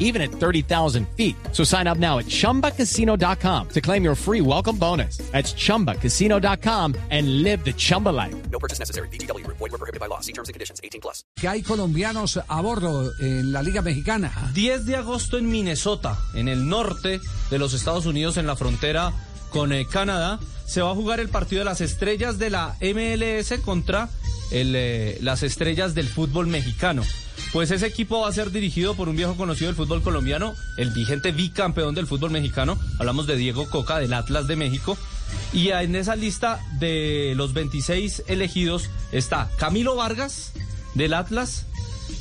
even at 30,000 feet. So sign up now at chumbacasino.com to claim your free welcome bonus. That's chumbacasino.com and live the Chumba life. No purchase necessary. BGW. Void were prohibited by law. See terms and conditions. 18 plus. que hay colombianos a bordo en la Liga Mexicana. 10 de agosto en Minnesota, en el norte de los Estados Unidos, en la frontera con eh, Canadá, se va a jugar el partido de las estrellas de la MLS contra el, eh, las estrellas del fútbol mexicano. Pues ese equipo va a ser dirigido por un viejo conocido del fútbol colombiano, el vigente bicampeón del fútbol mexicano. Hablamos de Diego Coca del Atlas de México. Y en esa lista de los 26 elegidos está Camilo Vargas del Atlas,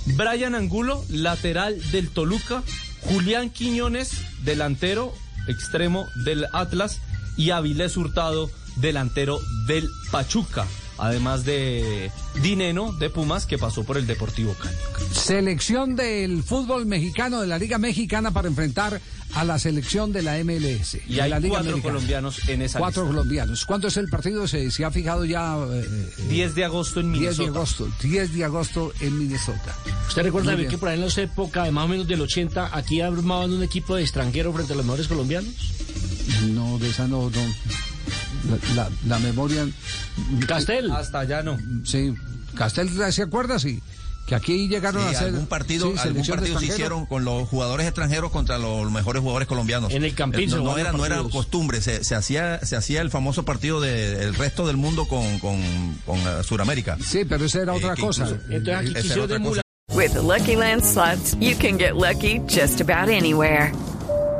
Brian Angulo, lateral del Toluca, Julián Quiñones, delantero extremo del Atlas y Avilés Hurtado, delantero del Pachuca, además de Dineno de Pumas que pasó por el Deportivo Cali. Selección del fútbol mexicano de la Liga Mexicana para enfrentar a la selección de la MLS. Y de hay la Liga cuatro colombianos en esa Cuatro lista. colombianos. ¿Cuándo es el partido? ¿Se, se ha fijado ya? eh, eh, 10 de agosto en 10 Minnesota. de agosto. 10 de agosto en Minnesota. ¿Usted recuerda que por ahí en esa época, de más o menos del 80, aquí armaban un equipo de extranjeros frente a los mejores colombianos? No, de esa no. no. La, la- la memoria. Castel. Hasta allá no. Sí. Castel, ¿se acuerda? Sí. Que aquí llegaron a Sí, hacer. algún partido, sí, algún selección de partido se hicieron con los jugadores extranjeros contra los mejores jugadores colombianos. En el Campín Eh, No, no era, no era costumbre, se, se hacía, se hacía el famoso partido del resto del mundo con, con, con eh, Sudamérica. Sí, pero esa era Eh, otra cosa. incluso- Entonces aquí era otra emular. With the Lucky Land slots, you can get lucky just about anywhere.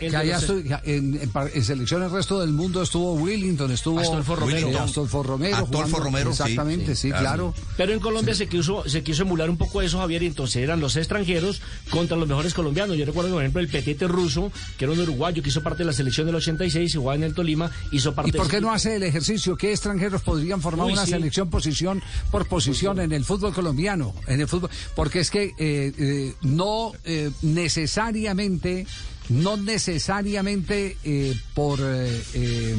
El que en, en en selección del resto del mundo estuvo Willington, estuvo Astolfo Romero. eh, Astolfo Romero. Astolfo jugando- Romero, sí. Exactamente, sí, Sí, claro. Pero en Colombia se quiso se quiso emular un poco eso, Javier, y entonces eran los extranjeros contra los mejores colombianos. Yo recuerdo, por ejemplo, el Petete Ruso, que era un uruguayo que hizo parte de la selección del 86 y jugaba en el Tolima, hizo parte ¿Y por qué no hace el ejercicio? ¿Qué extranjeros podrían formar Uy, una sí. selección posición por posición en el fútbol colombiano? En el fútbol, porque es que eh, eh, no eh, necesariamente, no necesariamente eh, por eh, eh,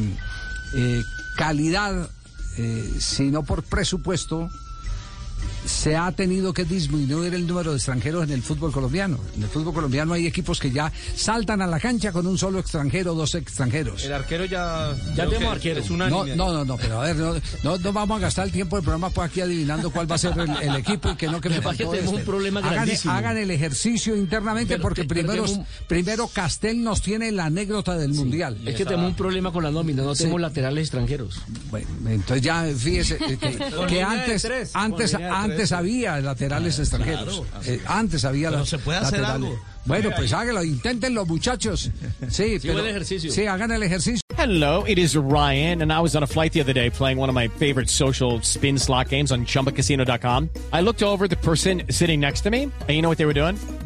eh, calidad, eh, sino por presupuesto. Se ha tenido que disminuir el número de extranjeros en el fútbol colombiano. En el fútbol colombiano hay equipos que ya saltan a la cancha con un solo extranjero dos extranjeros. El arquero ya. Ya tenemos que arquero. Es un No, no, no, no, pero a ver, no, no, no vamos a gastar el tiempo del programa pues aquí adivinando cuál va a ser el, el equipo y que no que me que tenemos este. un problema hagan, hagan el ejercicio internamente Pero porque primero, tenemos primero Castel nos tiene la anécdota del mundial. Es que tenemos un problema con la nómina, no Sí. tenemos laterales extranjeros. Bueno, entonces ya fíjese eh, que, antes tres, antes antes había laterales extranjeros. Eh, antes había Pero la- se puede hacer laterales. algo. Bueno, pues háganlo, inténtenlo, muchachos. Sí, pero, buen ejercicio. Sí, hagan el ejercicio. Hello, it is Ryan, and I was on a flight the other day playing one of my favorite social spin slot games on chumbacasino.com. I looked over at the person sitting next to me, and you know what they were doing?